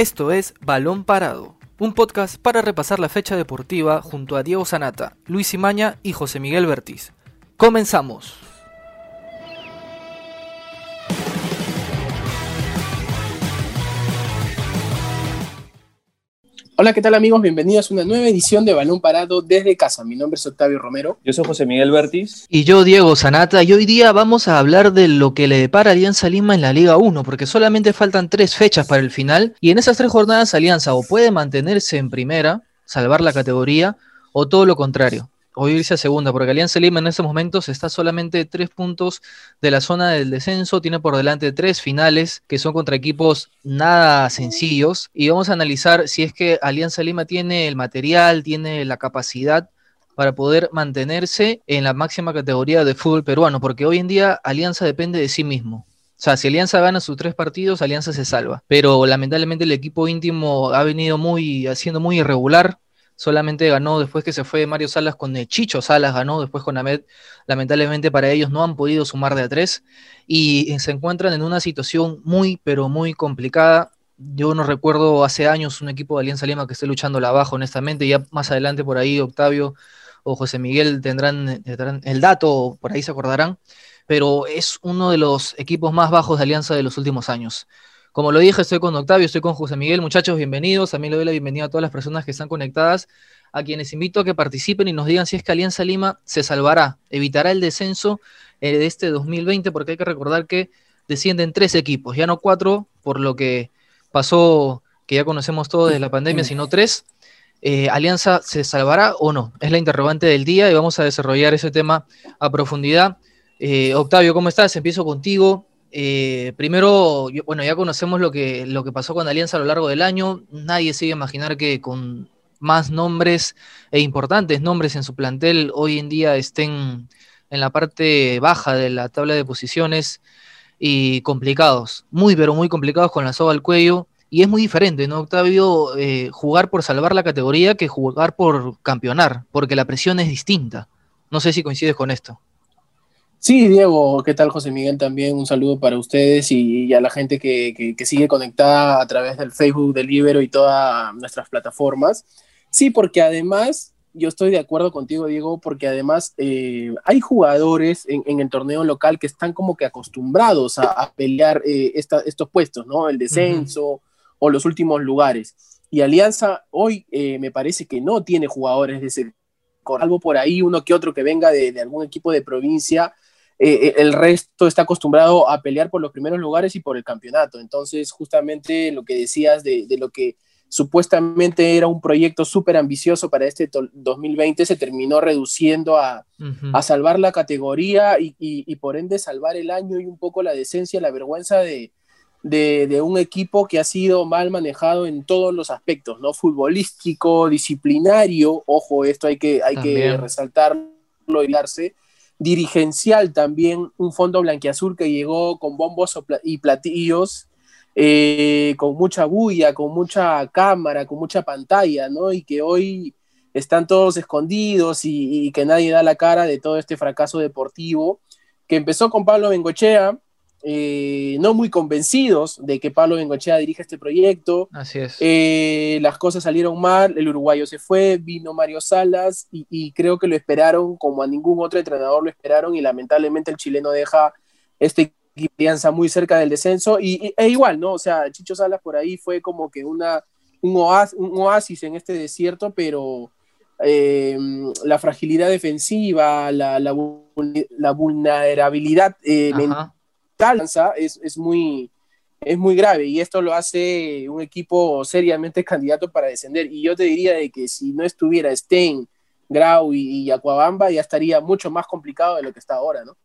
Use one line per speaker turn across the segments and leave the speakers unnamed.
Esto es Balón Parado, un podcast para repasar la fecha deportiva junto a Diego Sanata, Luis Imaña y José Miguel Bertiz. Comenzamos.
Hola, ¿qué tal amigos? Bienvenidos a una nueva edición de Balón Parado desde casa. Mi nombre es Octavio Romero.
Yo soy José Miguel Bertis.
Y yo, Diego Sanata. Y hoy día vamos a hablar de lo que le depara a Alianza Lima en la Liga 1, porque solamente faltan tres fechas para el final. Y en esas tres jornadas Alianza o puede mantenerse en primera, salvar la categoría, o todo lo contrario, o irse a segunda, porque Alianza Lima en estos momentos está solamente tres puntos de la zona del descenso, tiene por delante tres finales que son contra equipos nada sencillos y vamos a analizar si es que Alianza Lima tiene el material, tiene la capacidad para poder mantenerse en la máxima categoría de fútbol peruano, porque hoy en día Alianza depende de sí mismo. O sea, si Alianza gana sus tres partidos, Alianza se salva. Pero lamentablemente el equipo íntimo ha venido muy, haciendo muy irregular solamente ganó después que se fue Mario Salas con el Chicho Salas, ganó después con Ahmed. Lamentablemente para ellos no han podido sumar de a tres y se encuentran en una situación muy, pero muy complicada. Yo no recuerdo hace años un equipo de Alianza Lima que esté luchando la abajo, honestamente. Ya más adelante por ahí Octavio o José Miguel tendrán, tendrán el dato, por ahí se acordarán. Pero es uno de los equipos más bajos de Alianza de los últimos años. Como lo dije, estoy con Octavio, estoy con José Miguel. Muchachos, bienvenidos. También le doy la bienvenida a todas las personas que están conectadas, a quienes invito a que participen y nos digan si es que Alianza Lima se salvará, evitará el descenso eh, de este 2020, porque hay que recordar que descienden tres equipos, ya no cuatro, por lo que pasó, que ya conocemos todo desde la pandemia, sino tres. Eh, ¿Alianza se salvará o no? Es la interrogante del día y vamos a desarrollar ese tema a profundidad. Eh, Octavio, ¿cómo estás? Empiezo contigo. Eh, primero, bueno, ya conocemos lo que, lo que pasó con Alianza a lo largo del año. Nadie se iba a imaginar que con más nombres e importantes nombres en su plantel hoy en día estén en la parte baja de la tabla de posiciones y complicados, muy pero muy complicados con la soga al cuello. Y es muy diferente, ¿no, Octavio? Eh, jugar por salvar la categoría que jugar por campeonar, porque la presión es distinta. No sé si coincides con esto.
Sí, Diego, ¿qué tal José Miguel? También un saludo para ustedes y, a la gente que, sigue conectada a través del Facebook del Libero y todas nuestras plataformas. Sí, porque además, yo estoy de acuerdo contigo, Diego, porque además eh, hay jugadores en, el torneo local que están como que acostumbrados a, pelear eh, estos puestos, ¿no? El descenso o los últimos lugares. Y Alianza hoy eh, me parece que no tiene jugadores de ese algo por ahí, uno que otro que venga de, de algún equipo de provincia, eh, eh, el resto está acostumbrado a pelear por los primeros lugares y por el campeonato. Entonces, justamente lo que decías de, lo que supuestamente era un proyecto súper ambicioso para este 2020 se terminó reduciendo a, salvar la categoría y, por ende salvar el año y un poco la decencia, la vergüenza de, un equipo que ha sido mal manejado en todos los aspectos, ¿no? Futbolístico, disciplinario, ojo, esto hay que, hay que resaltarlo y darse, dirigencial también, un fondo blanquiazul que llegó con bombos y platillos, eh, con mucha bulla, con mucha cámara, con mucha pantalla, ¿no? Y que hoy están todos escondidos y, que nadie da la cara de todo este fracaso deportivo, que empezó con Pablo Bengochea, eh, no muy convencidos de que Pablo Bengochea dirija este proyecto.
Así es.
Eh, las cosas salieron mal, el uruguayo se fue, vino Mario Salas y, creo que lo esperaron como a ningún otro entrenador lo esperaron y lamentablemente el chileno deja este alianza muy cerca del descenso y, e igual, ¿no? O sea, Chicho Salas por ahí fue como que una, un, oasis, en este desierto, pero... Eh, la fragilidad defensiva, la, la, vulnerabilidad mental es, es, muy, es muy grave y esto lo hace un equipo seriamente candidato para descender. Y yo te diría de que si no estuviera Stein, Grau y, Aquabamba, ya estaría mucho más complicado de lo que está ahora, ¿no?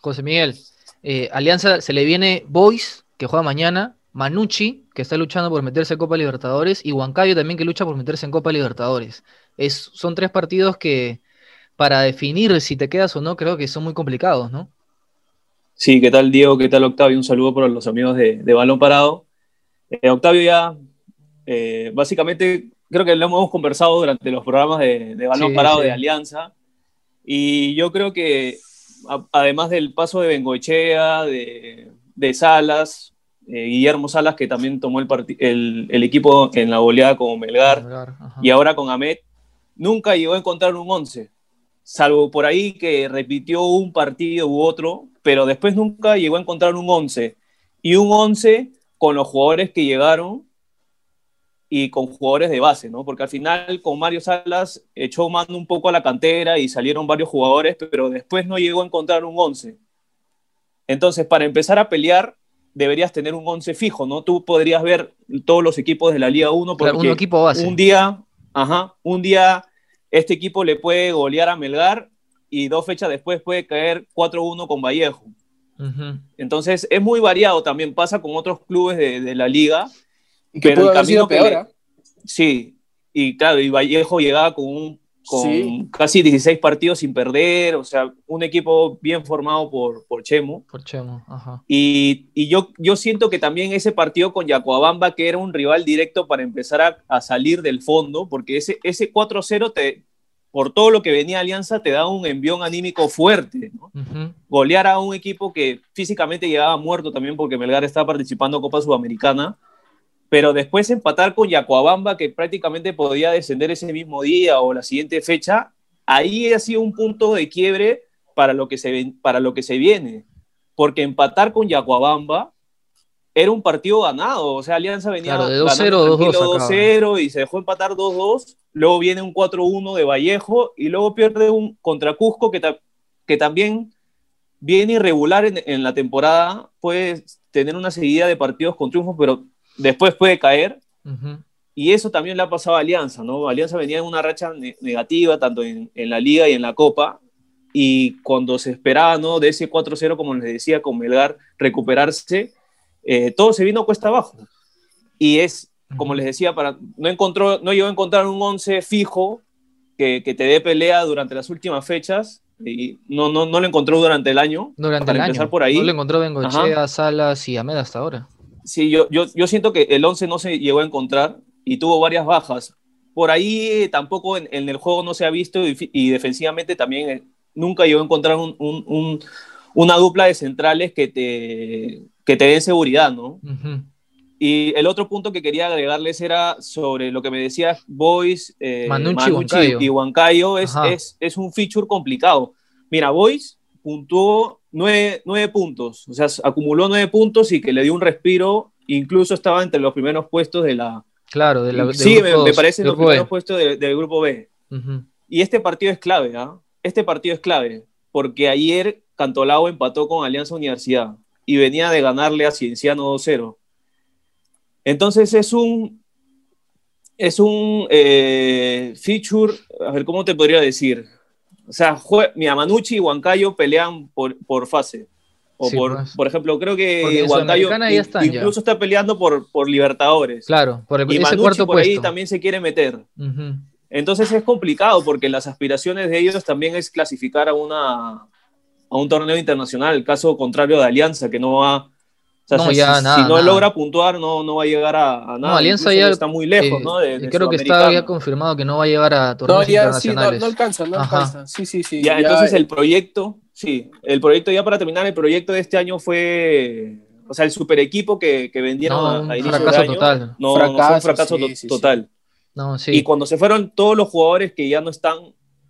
José Miguel, eh, Alianza se le viene Boys, que juega mañana, Manucci, que está luchando por meterse en Copa Libertadores, y Huancayo también que lucha por meterse en Copa Libertadores. Es, son tres partidos que para definir si te quedas o no, creo que son muy complicados, ¿no?
Sí, ¿qué tal Diego? ¿Qué tal Octavio? Un saludo para los amigos de, Balón Parado. Eh, Octavio ya, eh, básicamente, creo que lo hemos conversado durante los programas de, Balón Parado de Alianza. Y yo creo que, además del paso de Bengoechea, de, Salas, eh, Guillermo Salas, que también tomó el, el, equipo en la goleada como Melgar, y ahora con Ahmed, nunca llegó a encontrar un 11, salvo por ahí que repitió un partido u otro, pero después nunca llegó a encontrar un 11. Y un 11 con los jugadores que llegaron y con jugadores de base, ¿no? Porque al final con Mario Salas echó mano un poco a la cantera y salieron varios jugadores, pero después no llegó a encontrar un 11. Entonces, para empezar a pelear, deberías tener un 11 fijo, ¿no? Tú podrías ver todos los equipos de la Liga 1 porque un, equipo base. un día, ajá, un día este equipo le puede golear a Melgar y dos fechas después puede caer 4-1 con Vallejo. Entonces es muy variado también, pasa con otros clubes de, la liga.
Y que pero el camino peor, ¿eh?
Sí, y claro, y Vallejo llegaba con un con casi 16 partidos sin perder, o sea, un equipo bien formado por, por Chemo.
Por Chemo, ajá.
Y, y, yo, yo siento que también ese partido con Yacoabamba, que era un rival directo para empezar a, a salir del fondo, porque ese, ese 4-0, te, por todo lo que venía Alianza, te da un envión anímico fuerte. ¿no? Golear a un equipo que físicamente llegaba muerto también porque Melgar estaba participando en Copa Sudamericana pero después empatar con Yacuabamba, que prácticamente podía descender ese mismo día o la siguiente fecha, ahí ha sido un punto de quiebre para lo que se, para lo que se viene, porque empatar con Yacuabamba era un partido ganado, o sea, Alianza venía
de 2-0,
2-0 y se dejó empatar 2-2, luego viene un 4-1 de Vallejo y luego pierde un contra Cusco que, que también viene irregular en, en, la temporada, puede tener una seguida de partidos con triunfos, pero después puede caer. Y eso también le ha pasado a Alianza, ¿no? Alianza venía en una racha negativa, tanto en, la liga y en la copa. Y cuando se esperaba, ¿no? De ese 4-0, como les decía, con Melgar recuperarse, eh, todo se vino cuesta abajo. Y es, como les decía, para, no, encontró, no llegó a encontrar un 11 fijo que, que, te dé pelea durante las últimas fechas. Y no, no, no lo encontró durante el año.
Durante para el empezar por ahí. No lo encontró Bengochea, Salas y Ahmed hasta ahora.
Sí, yo, yo, yo siento que el 11 no se llegó a encontrar y tuvo varias bajas. Por ahí tampoco en, el juego no se ha visto y, defensivamente también eh, nunca llegó a encontrar un, una dupla de centrales que te, que te den seguridad, ¿no? Y el otro punto que quería agregarles era sobre lo que me decías, Boys,
eh, Manucci,
y Huancayo, es, es, es, un feature complicado. Mira, Boys puntuó nueve, puntos, o sea, acumuló nueve puntos y que le dio un respiro, incluso estaba entre los primeros puestos de la...
Claro, de la...
sí, me, parece los primeros puestos del grupo B. Y este partido es clave, ¿ah? Este partido es clave, porque ayer Cantolao empató con Alianza Universidad y venía de ganarle a Cienciano 2-0. Entonces es un, es un eh, feature, a ver, ¿cómo te podría decir? O sea, mi Manucci y Huancayo pelean por, por fase. O por, pues. por ejemplo, creo que Huancayo incluso está peleando por, por Libertadores.
Claro, por
el, y ese cuarto por ahí también se quiere meter. Entonces es complicado porque las aspiraciones de ellos también es clasificar a, una, a un torneo internacional. El caso contrario de Alianza, que no va no, si, si, no logra puntuar, no, no va a llegar a, nada. No,
Alianza ya
está muy lejos, ¿no?
creo que está ya confirmado que no va a llegar a torneos internacionales.
Sí, no, alcanza, no alcanza. Sí, sí, sí.
Ya, entonces el proyecto, sí, el proyecto ya para terminar, el proyecto de este año fue, o sea, el super equipo que, que vendieron a, inicio de año. Total. No, fracaso, fue un fracaso total.
No, sí.
Y cuando se fueron todos los jugadores que ya no están,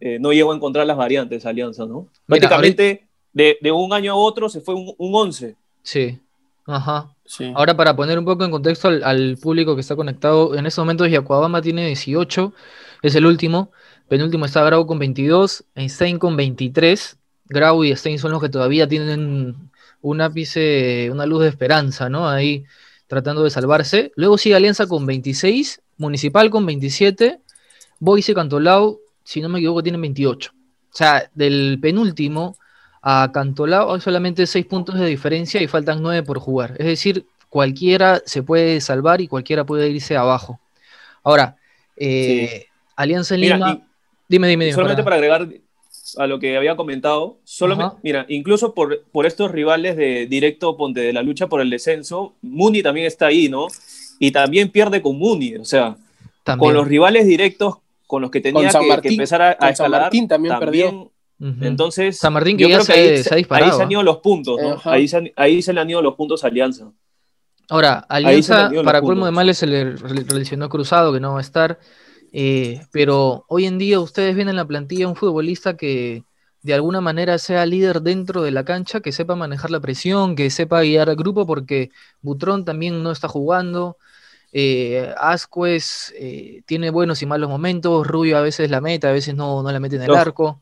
eh, no llegó a encontrar las variantes Alianza, ¿no? Prácticamente de, de, un año a otro se fue un, un 11.
Sí. Ajá. Ahora, para poner un poco en contexto al, público que está conectado, en estos momentos Yacuabamba tiene 18, es el último. Penúltimo está Grau con 22, Einstein con 23. Grau y Stein son los que todavía tienen un ápice, una luz de esperanza, ¿no? Ahí tratando de salvarse. Luego sigue Alianza con 26, Municipal con 27, Boise Cantolao, si no me equivoco, tienen 28. O sea, del penúltimo a Cantolao hay solamente 6 puntos de diferencia y faltan 9 por jugar. Es decir, cualquiera se puede salvar y cualquiera puede irse abajo. Ahora, eh, Alianza en Lima.
dime, dime, dime. Solamente para... agregar a lo que había comentado, solamente, mira, incluso por, por estos rivales de directo Ponte de la lucha por el descenso, Muni también está ahí, ¿no? Y también pierde con Muni, o sea, con los rivales directos con los que tenía que, empezar a, a escalar, también, también perdió. Entonces,
San Martín que ya se,
ahí,
se, ha disparado.
Ahí se han ido los puntos, ¿no? ahí, se ahí se le han ido los puntos a Alianza.
Ahora, Alianza, para colmo de males, se le relacionó Cruzado, que no va a estar. Eh, pero hoy en día ustedes ven en la plantilla un futbolista que de alguna manera sea líder dentro de la cancha, que sepa manejar la presión, que sepa guiar al grupo, porque Butrón también no está jugando. Eh, Ascuez eh, tiene buenos y malos momentos, Rubio a veces la meta, a veces no, no la mete en el arco.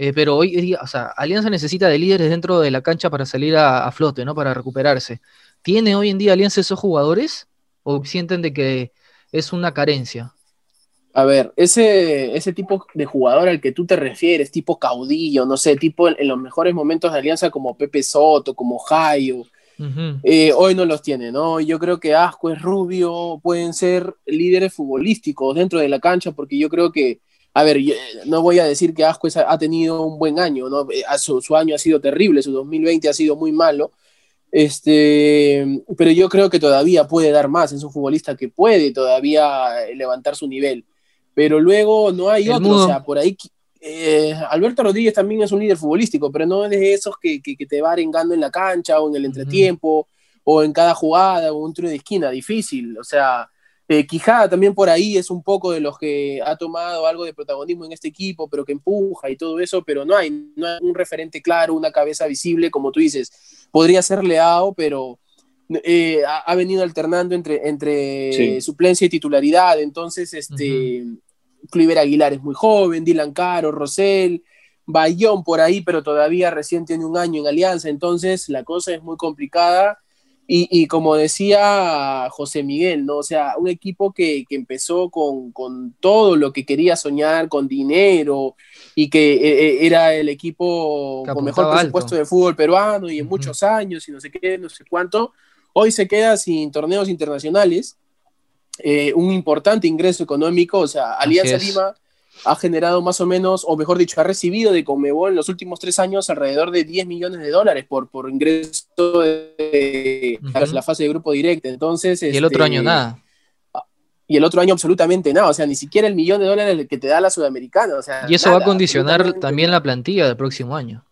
Eh, pero hoy día, o sea, Alianza necesita de líderes dentro de la cancha para salir a, flote, ¿no? Para recuperarse. ¿Tiene hoy en día Alianza esos jugadores? ¿O sienten de que es una carencia?
A ver, ese, ese tipo de jugador al que tú te refieres, tipo caudillo, no sé, tipo en, los mejores momentos de Alianza como Pepe Soto, como Jairo, eh, hoy no los tiene, ¿no? Yo creo que Asco es Rubio pueden ser líderes futbolísticos dentro de la cancha, porque yo creo que a ver, no voy a decir que Ascuez ha tenido un buen año, ¿no? Eh, su, su, año ha sido terrible, su 2020 ha sido muy malo, este, pero yo creo que todavía puede dar más, es un futbolista que puede todavía eh, levantar su nivel, pero luego no hay otro, o sea, por ahí eh, Alberto Rodríguez también es un líder futbolístico, pero no es de esos que, que, te va arengando en la cancha o en el entretiempo o en cada jugada o un tiro de esquina, difícil, o sea, eh, Quijada también por ahí es un poco de los que ha tomado algo de protagonismo en este equipo, pero que empuja y todo eso, pero no hay, no hay un referente claro, una cabeza visible, como tú dices. Podría ser Leao, pero eh, ha, venido alternando entre, entre suplencia y titularidad. Entonces, este, Aguilar es muy joven, Dylan Caro, Rosell, Bayón por ahí, pero todavía recién tiene un año en Alianza. Entonces, la cosa es muy complicada y, como decía José Miguel, ¿no? O sea, un equipo que, empezó con, todo lo que quería soñar, con dinero, y que eh, eh, era el equipo con mejor presupuesto de fútbol peruano y en muchos años y no sé qué, no sé cuánto, hoy se queda sin torneos internacionales, eh, un importante ingreso económico, o sea, Alianza Lima ha generado más o menos, o mejor dicho, ha recibido de Conmebol en los últimos tres años alrededor de 10 millones de dólares por, por ingreso de la fase de grupo directo. Entonces,
y el otro año este, nada.
Y el otro año absolutamente nada, o sea, ni siquiera el millón de dólares que te da la Sudamericana. O sea,
y eso va a condicionar también la plantilla del próximo año.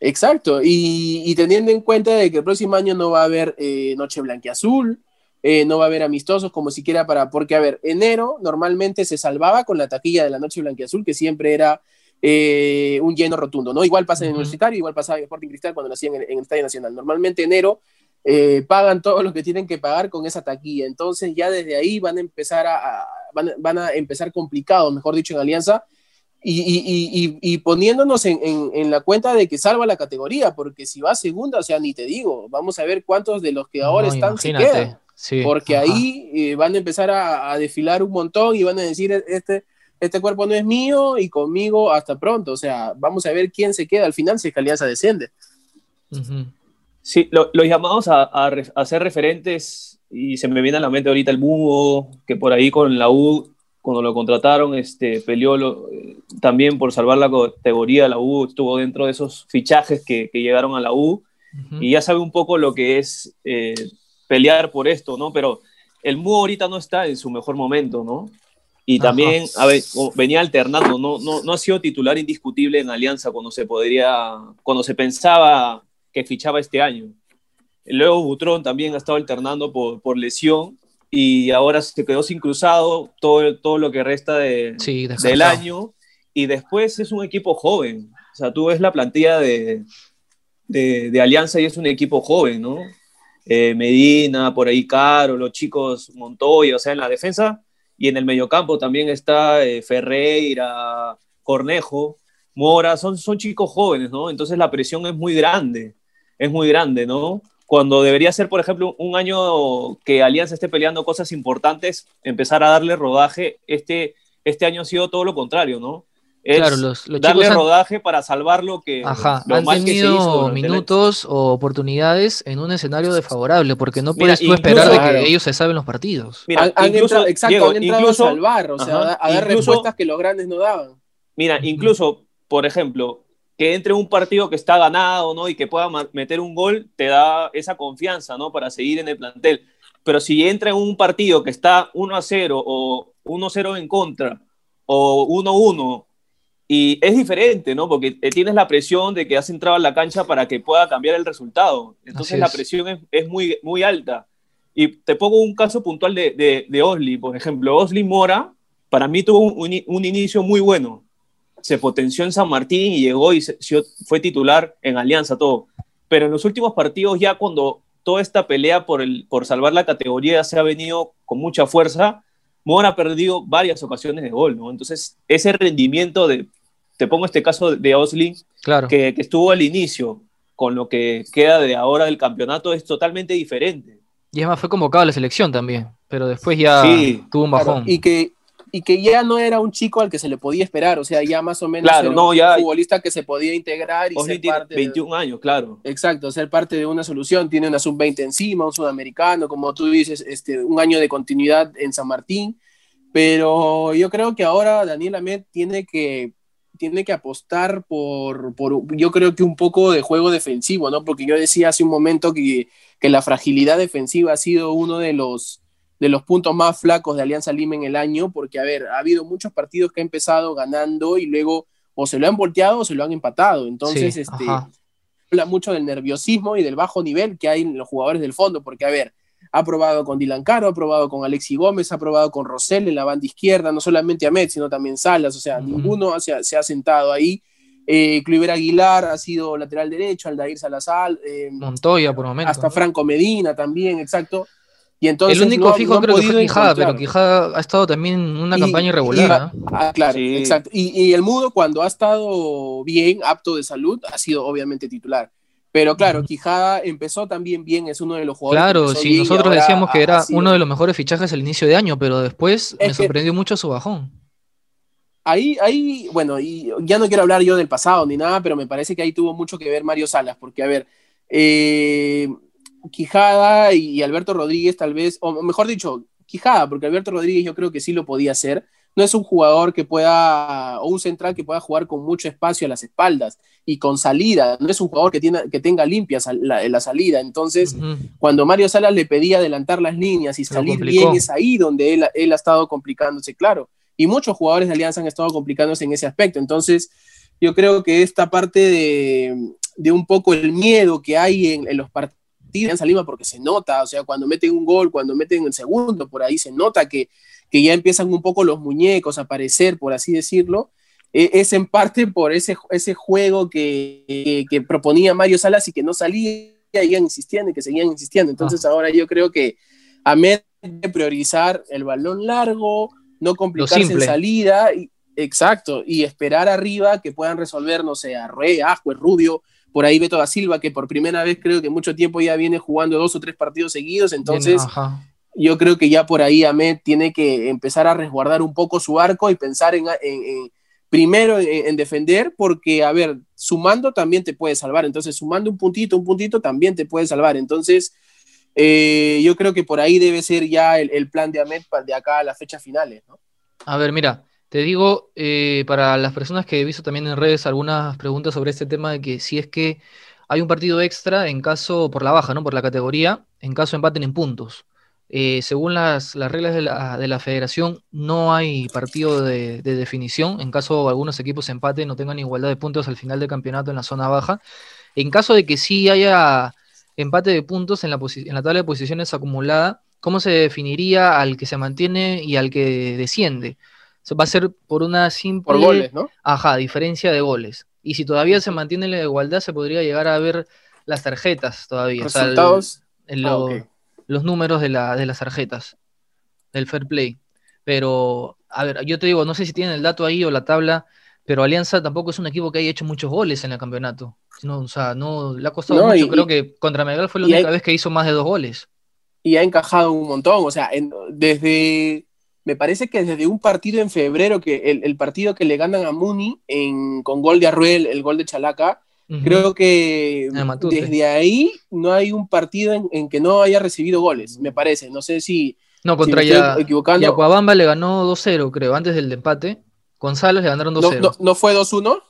Exacto, y, teniendo en cuenta de que el próximo año no va a haber eh, Noche Blanquiazul, eh, no va a haber amistosos como siquiera para, porque a ver, enero normalmente se salvaba con la taquilla de la noche blanquiazul, que siempre era eh, un lleno rotundo, ¿no? Igual pasa en el Universitario, igual pasa en Sporting Cristal cuando nacían en, en el Estadio Nacional. Normalmente enero eh, pagan todo lo que tienen que pagar con esa taquilla, entonces ya desde ahí van a empezar a, van, a empezar complicados, mejor dicho, en Alianza, y, poniéndonos en, la cuenta de que salva la categoría, porque si va segunda, o sea, ni te digo, vamos a ver cuántos de los que ahora están se quedan porque ahí eh, van a empezar a, desfilar un montón y van a decir, e-, este, este cuerpo no es mío y conmigo hasta pronto. O sea, vamos a ver quién se queda al final si es que Alianza desciende.
Sí, los llamados a, a, ser referentes, y se me viene a la mente ahorita el Mugo, que por ahí con la U, cuando lo contrataron, este, peleó eh, también por salvar la categoría. La U estuvo dentro de esos fichajes que, que llegaron a la U. Y ya sabe un poco lo que es eh, pelear por esto, ¿no? Pero el Mu ahorita no está en su mejor momento, ¿no? Y también a ver, venía alternando, no, no, no ha sido titular indiscutible en Alianza cuando se podría, cuando se pensaba que fichaba este año. Luego Butrón también ha estado alternando por, por lesión y ahora se quedó sin cruzado todo, todo lo que resta de, del año. Y después es un equipo joven. O sea, tú ves la plantilla de, de, de Alianza y es un equipo joven, ¿no? Eh, Medina, por ahí Caro, los chicos Montoya, o sea, en la defensa y en el mediocampo también está eh, Ferreira, Cornejo, Mora, son, son chicos jóvenes, ¿no? Entonces la presión es muy grande, es muy grande, ¿no? Cuando debería ser, por ejemplo, un año que Alianza esté peleando cosas importantes, empezar a darle rodaje, este, este año ha sido todo lo contrario, ¿no? Claro, los, darle rodaje para salvar lo que
Ajá, han tenido minutos o oportunidades en un escenario desfavorable, porque no puedes tú esperar de que ellos se saben los partidos.
Mira, han, incluso, exacto, han entrado a salvar, o sea, a dar respuestas que los grandes no daban.
Mira, incluso, por ejemplo, que entre un partido que está ganado, ¿no? Y que pueda meter un gol, te da esa confianza, ¿no? Para seguir en el plantel. Pero si entra en un partido que está 1 a 0 o 1 0 en contra o 1 1 Y es diferente, ¿no? Porque eh, tienes la presión de que has entrado a la cancha para que pueda cambiar el resultado. Entonces la presión es, es, muy, muy alta. Y te pongo un caso puntual de, de, de Osli, por ejemplo. Osli Mora, para mí tuvo un, un, inicio muy bueno. Se potenció en San Martín y llegó y se, fue titular en Alianza, todo. Pero en los últimos partidos, ya cuando toda esta pelea por, el, por salvar la categoría se ha venido con mucha fuerza, Mora ha perdido varias ocasiones de gol, ¿no? Entonces, ese rendimiento de, te pongo este caso de Osling,
claro.
que, que, estuvo al inicio, con lo que queda de ahora del campeonato, es totalmente diferente.
Y además fue convocado a la selección también, pero después ya sí, tuvo un bajón.
Claro, y, que, y que ya no era un chico al que se le podía esperar, o sea, ya más o menos
claro,
era
no,
un
ya,
futbolista que se podía integrar y ser parte
21
de,
años, claro.
Exacto, ser parte de una solución, tiene una sub-20 encima, un sudamericano, como tú dices, este, un año de continuidad en San Martín, pero yo creo que ahora Daniel Ahmed tiene que tiene que apostar por, por, yo creo que un poco de juego defensivo, ¿no? Porque yo decía hace un momento que, que la fragilidad defensiva ha sido uno de los, de los puntos más flacos de Alianza Lima en el año, porque, a ver, ha habido muchos partidos que ha empezado ganando y luego o se lo han volteado o se lo han empatado. Entonces,
Sí,
este,
ajá.
habla mucho del nerviosismo y del bajo nivel que hay en los jugadores del fondo, porque, a ver, ha probado con Dylan Caro, ha probado con Alexi Gómez, ha probado con Rosell en la banda izquierda, no solamente Ahmed, sino también Salas, o sea, ninguno se ha, se ha sentado ahí. Eh, Cliver Aguilar ha sido lateral derecho, Aldair Salazar, eh,
Montoya por momento.
hasta
¿no?
Franco Medina también, exacto. Y entonces
el único
no-
fijo
no
creo que fue Quijada, pero. Quijada ha estado también en una
Y-
campaña irregular.
y-
¿ah?
Ah, claro,
Sí.
exacto. Y, y el Mudo, cuando ha estado bien, apto de salud, ha sido obviamente titular. Pero claro. Quijada empezó también bien, es uno de los jugadores.
Claro, si
y
nosotros decíamos que era
sido-
uno de los mejores fichajes al inicio de año, pero después me sorprendió mucho su bajón.
Ahí, ahí, bueno, y ya no quiero hablar yo del pasado ni nada, pero me parece que ahí tuvo mucho que ver Mario Salas, porque, a ver, eh, Quijada y Alberto Rodríguez tal vez, o mejor dicho, Quijada, porque Alberto Rodríguez yo creo que sí lo podía hacer. No es un jugador que pueda, o un central que pueda jugar con mucho espacio a las espaldas y con salida. No es un jugador que, tiene, que tenga limpia sal- la, la salida. Entonces, cuando Mario Salas le pedía adelantar las líneas y salir bien, es ahí donde él, él ha estado complicándose, claro. Y muchos jugadores de Alianza han estado complicándose en ese aspecto. Entonces, yo creo que esta parte de, de un poco el miedo que hay en, en los partidos de Alianza Lima, porque se nota, o sea, cuando meten un gol, cuando meten el segundo, por ahí se nota que, que ya empiezan un poco los muñecos a aparecer, por así decirlo. Eh, es en parte por ese, ese juego que, que, que proponía Mario Salas y que no salía, seguían insistiendo y que seguían insistiendo. Entonces ahora yo creo que Ahmed debe priorizar el balón largo, no complicarse en salida, y, exacto, y esperar arriba que puedan resolver, no sé, Arrué, Ascuez, Rubio, por ahí Beto da Silva, que por primera vez creo que mucho tiempo ya viene jugando dos o tres partidos seguidos, entonces
Bien.
Yo creo que ya por ahí Ahmed tiene que empezar a resguardar un poco su arco y pensar en, en- primero en, en defender, porque, a ver, sumando también te puede salvar, entonces sumando un puntito, un puntito también te puede salvar, entonces eh, yo creo que por ahí debe ser ya el, el plan de Ahmed de acá a las fechas finales, ¿no?
A ver, mira, te digo, eh, para las personas que he visto también en redes algunas preguntas sobre este tema de que si es que hay un partido extra en caso, por la baja, ¿no? Por la categoría, en caso empaten en puntos. Eh, según las, las reglas de la, de la federación, no hay partido de, de definición en caso algunos equipos empaten no tengan igualdad de puntos al final del campeonato en la zona baja. En caso de que sí haya empate de puntos en la, posi- en la tabla de posiciones acumulada, ¿cómo se definiría al que se mantiene y al que desciende? Va a ser por una simple
Por goles, ¿no?
Ajá, diferencia de goles. Y si todavía se mantiene la igualdad, se podría llegar a ver las tarjetas todavía. o sea, el-
Resultados.
el-
Ah,
lo-. Los números de, la, de las tarjetas, del fair play. Pero, a ver, yo te digo, no sé si tienen el dato ahí o la tabla, pero Alianza tampoco es un equipo que haya hecho muchos goles en el campeonato. No, o sea, no le ha costado
No,
mucho.
y-
Creo que contra Melgar fue la única
hay-
vez que hizo más de dos goles.
y ha encajado un montón. O sea, en- desde, me parece que desde un partido en febrero, que el, el partido que le ganan a Muni en, con gol de Arruel, el gol de Chalaca, Creo que
Ah,
desde ahí no hay un partido en, en que no haya recibido goles, me parece. No sé si,
No,
si
contra
me
ya,
equivocando.
Yacuabamba le ganó 2-0, creo, antes del empate. González le ganaron
No,
2-0.
no, no fue 2-1,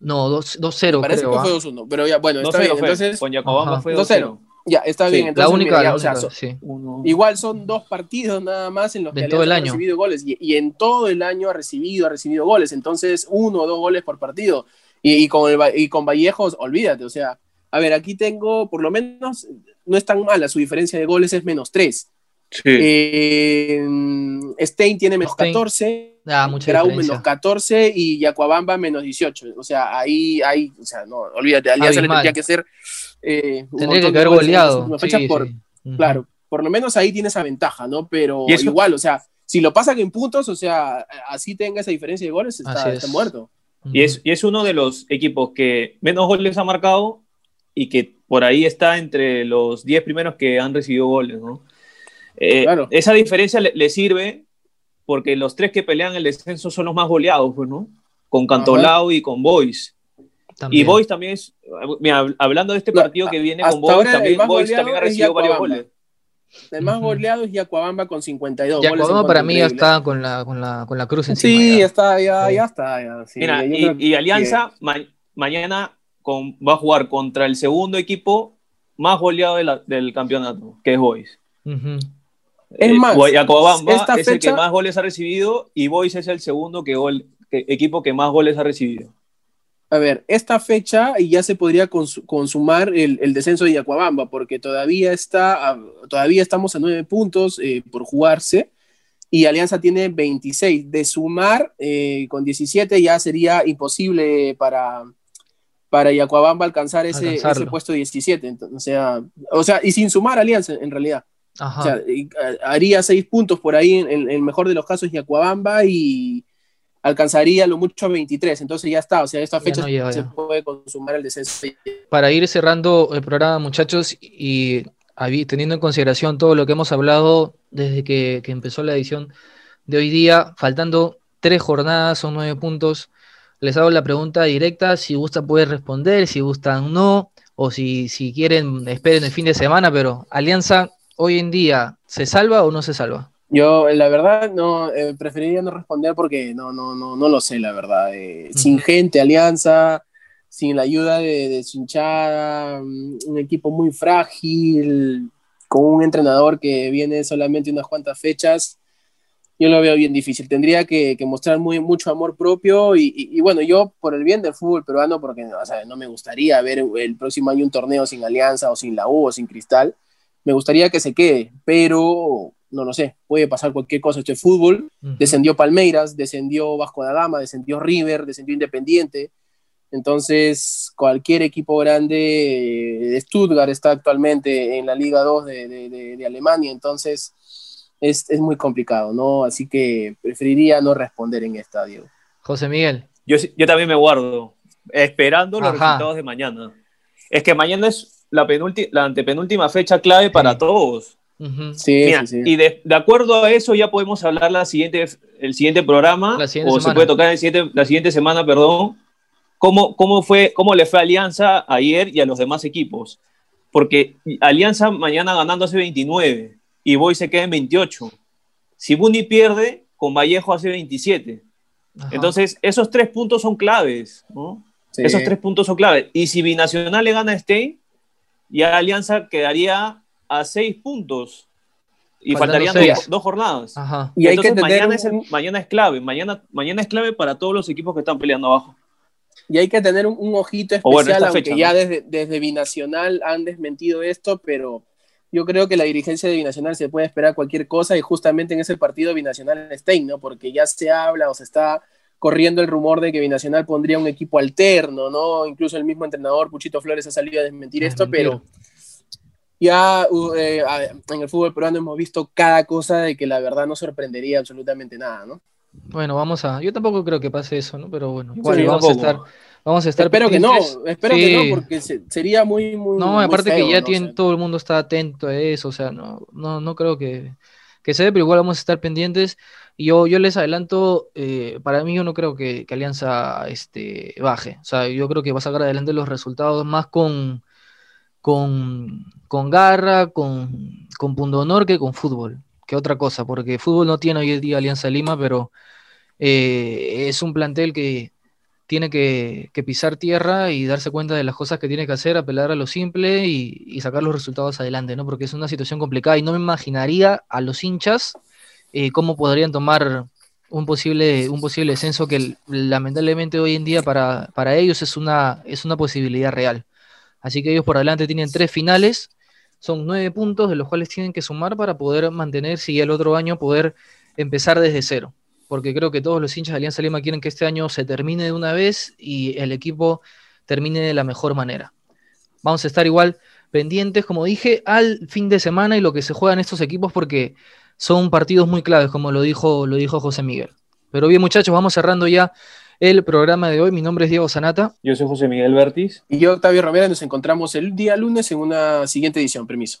No, 2 2-0,
me parece
creo.
que
ah.
fue 2-1, pero ya, bueno,
No
está bien.
fue.
Entonces,
Con Yacobamba
Ajá.
fue
2-0.
2-0.
Ya, está
Sí,
bien.
la
Entonces,
única,
mira, ya,
la
o sea,
única,
so-
sí.
Igual son dos partidos nada más en los
De
que
todo el año.
ha recibido goles. Y, y en todo el año ha recibido, ha recibido goles. Entonces, uno o dos goles por partido. Y, y con, el, y con Vallejos, olvídate. O sea, a ver, aquí tengo, por lo menos, no es tan mala. Su diferencia de goles es menos tres.
Sí.
Eh, Stein tiene menos
Stein.
14.
Ah, mucha
Grau
diferencia.
menos 14 y Yacuabamba menos 18. O sea, ahí, ahí, o sea, no, olvídate, Alianza le tendría que hacer. eh,
Tendría que haber goleado. sí,
por-. Claro, por lo menos ahí tiene esa ventaja, ¿no? Pero igual, o sea, si lo pasan en puntos, o sea, así tenga esa diferencia de goles, está,
Así es.
está muerto.
Y es, y es uno de los equipos que menos goles ha marcado y que por ahí está entre los 10 primeros que han recibido goles, ¿no? Eh,
Claro.
Esa diferencia le, le sirve porque los tres que pelean el descenso son los más goleados, pues, ¿no? Con Cantolao y con Boys. Y
También.
Boys también es, mira, hablando de este
No,
partido que viene con Boys, también Boys también ha recibido varios goles.
El más
Ujú.
goleado es Yacuabamba con 52
Ya,
goles. en
Cuauhtémoc para mí ya está con la, con la, con la cruz encima.
Sí,
ya.
está, ya,
Sí.
ya está. ya, sí.
Mira, y, Alianza ma- mañana con- va a jugar contra el segundo equipo más goleado de la- del campeonato, que es Boys.
Ujú.
Es
Eh,
más, esta
es el que más goles ha recibido y Boys es el segundo que gol- que- equipo que más goles ha recibido.
A ver, esta fecha ya se podría cons- consumar el, el descenso de Yacuabamba, porque todavía, está, todavía estamos a nueve puntos eh, por jugarse y Alianza tiene 26. De sumar eh, con 17 ya sería imposible para, para Yacuabamba alcanzar ese, puesto 17. Entonces, o, sea, o sea, y sin sumar Alianza en realidad.
Ajá.
O sea, y, a- haría seis puntos por ahí en, en el mejor de los casos Yacuabamba y alcanzaría lo mucho a 23. Entonces ya está. O sea, esta fecha
no
se puede consumar el descenso.
Para ir cerrando el programa, muchachos, y teniendo en consideración todo lo que hemos hablado desde que, que empezó la edición de hoy día, faltando tres jornadas, son nueve puntos, les hago la pregunta directa, si gustan pueden responder, si gustan no, o si, si quieren esperen el fin de semana, pero Alianza hoy en día, ¿se salva o no se salva?
Yo, la verdad, no eh, preferiría no responder porque no, no, no, no lo sé, la verdad. Eh, Sin gente, Alianza, sin la ayuda de, de su hinchada, mm, un equipo muy frágil, con un entrenador que viene solamente unas cuantas fechas, yo lo veo bien difícil. Tendría que, que mostrar muy, mucho amor propio y, y- y bueno, yo por el bien del fútbol peruano, porque o sea, no me gustaría ver el próximo año un torneo sin Alianza o sin la U o sin Cristal, me gustaría que se quede, pero no lo sé, puede pasar cualquier cosa. Esto es fútbol, descendió Palmeiras, descendió Vasco da Gama, descendió River, descendió Independiente. Entonces, cualquier equipo grande de Stuttgart está actualmente en la Liga 2 de, de- de- de Alemania, entonces es, es muy complicado, ¿no? Así que preferiría no responder en esta, Diego.
José Miguel.
Yo, también me guardo, esperando los
Ajá.
resultados de mañana. Es que mañana es la, la antepenúltima fecha clave para todos.
Ujú.
Sí,
Mira,
sí, sí.
Y de, de acuerdo a eso ya podemos hablar la siguiente, el siguiente programa,
La siguiente
o
semana.
se puede tocar el siguiente- la siguiente semana, perdón, cómo, cómo, fue, cómo le fue a Alianza ayer y a los demás equipos. Porque Alianza mañana ganando hace 29 y Boy se queda en 28. Si Buni pierde, con Vallejo hace 27.
Ajá.
Entonces, esos tres puntos son claves, ¿no?
Sí.
Esos tres puntos son claves. Y si Binacional le gana a Stein, ya Alianza quedaría a seis puntos. Y
Faltando
faltarían dos, dos jornadas.
Ajá.
Y hay que tener
mañana, es el-
un-
mañana es clave. Mañana, mañana es clave para todos los equipos que están peleando abajo.
Y hay que tener un, un ojito especial,
bueno,
aunque
fecha,
ya
¿no?
desde, desde Binacional han desmentido esto, pero yo creo que la dirigencia de Binacional se puede esperar cualquier cosa y justamente en ese partido Binacional Stein, ¿no? Porque ya se habla o se está corriendo el rumor de que Binacional pondría un equipo alterno, ¿no? Incluso el mismo entrenador, Puchito Flores, ha salido a desmentir
A
esto, pero ya uh, eh, en el fútbol peruano hemos visto cada cosa de que la verdad no sorprendería absolutamente nada, ¿no?
Bueno, vamos a. Yo tampoco creo que pase eso, ¿no? Pero bueno, igual
Sí,
vamos a estar. Vamos a estar
Espero que no, espero
Sí.
que no, porque se- sería muy, muy.
No,
muy
aparte
feo,
que ya
¿no? O
tiene,
sea,
todo el mundo está atento a eso, o sea, no, no, no creo que, que se dé, pero igual vamos a estar pendientes. Yo, yo les adelanto, eh, para mí yo no creo que, Alianza este, baje, o sea, yo creo que va a sacar adelante los resultados más con, con, con garra, con, con pundonor que con fútbol, que otra cosa, porque fútbol no tiene hoy en día Alianza Lima, pero eh, es un plantel que, tiene que, pisar tierra y darse cuenta de las cosas que tiene que hacer, apelar a lo simple y, sacar los resultados adelante, ¿no? Porque es una situación complicada y no me imaginaría a los hinchas eh, cómo podrían tomar un posible, un posible descenso que lamentablemente hoy en día para, para ellos es una, es una posibilidad real. Así que ellos por adelante tienen tres finales, son nueve puntos de los cuales tienen que sumar para poder mantenerse y el otro año poder empezar desde cero porque creo que todos los hinchas de Alianza Lima quieren que este año se termine de una vez y el equipo termine de la mejor manera. Vamos a estar igual pendientes, como dije, al fin de semana y lo que se juega en estos equipos porque son partidos muy claves, como lo dijo, lo dijo José Miguel. Pero bien, muchachos, vamos cerrando ya el programa de hoy. Mi nombre es Diego Sanata.
Yo soy José Miguel Bertis.
Y yo, Octavio Romero. Nos encontramos el día lunes en una siguiente edición. Permiso.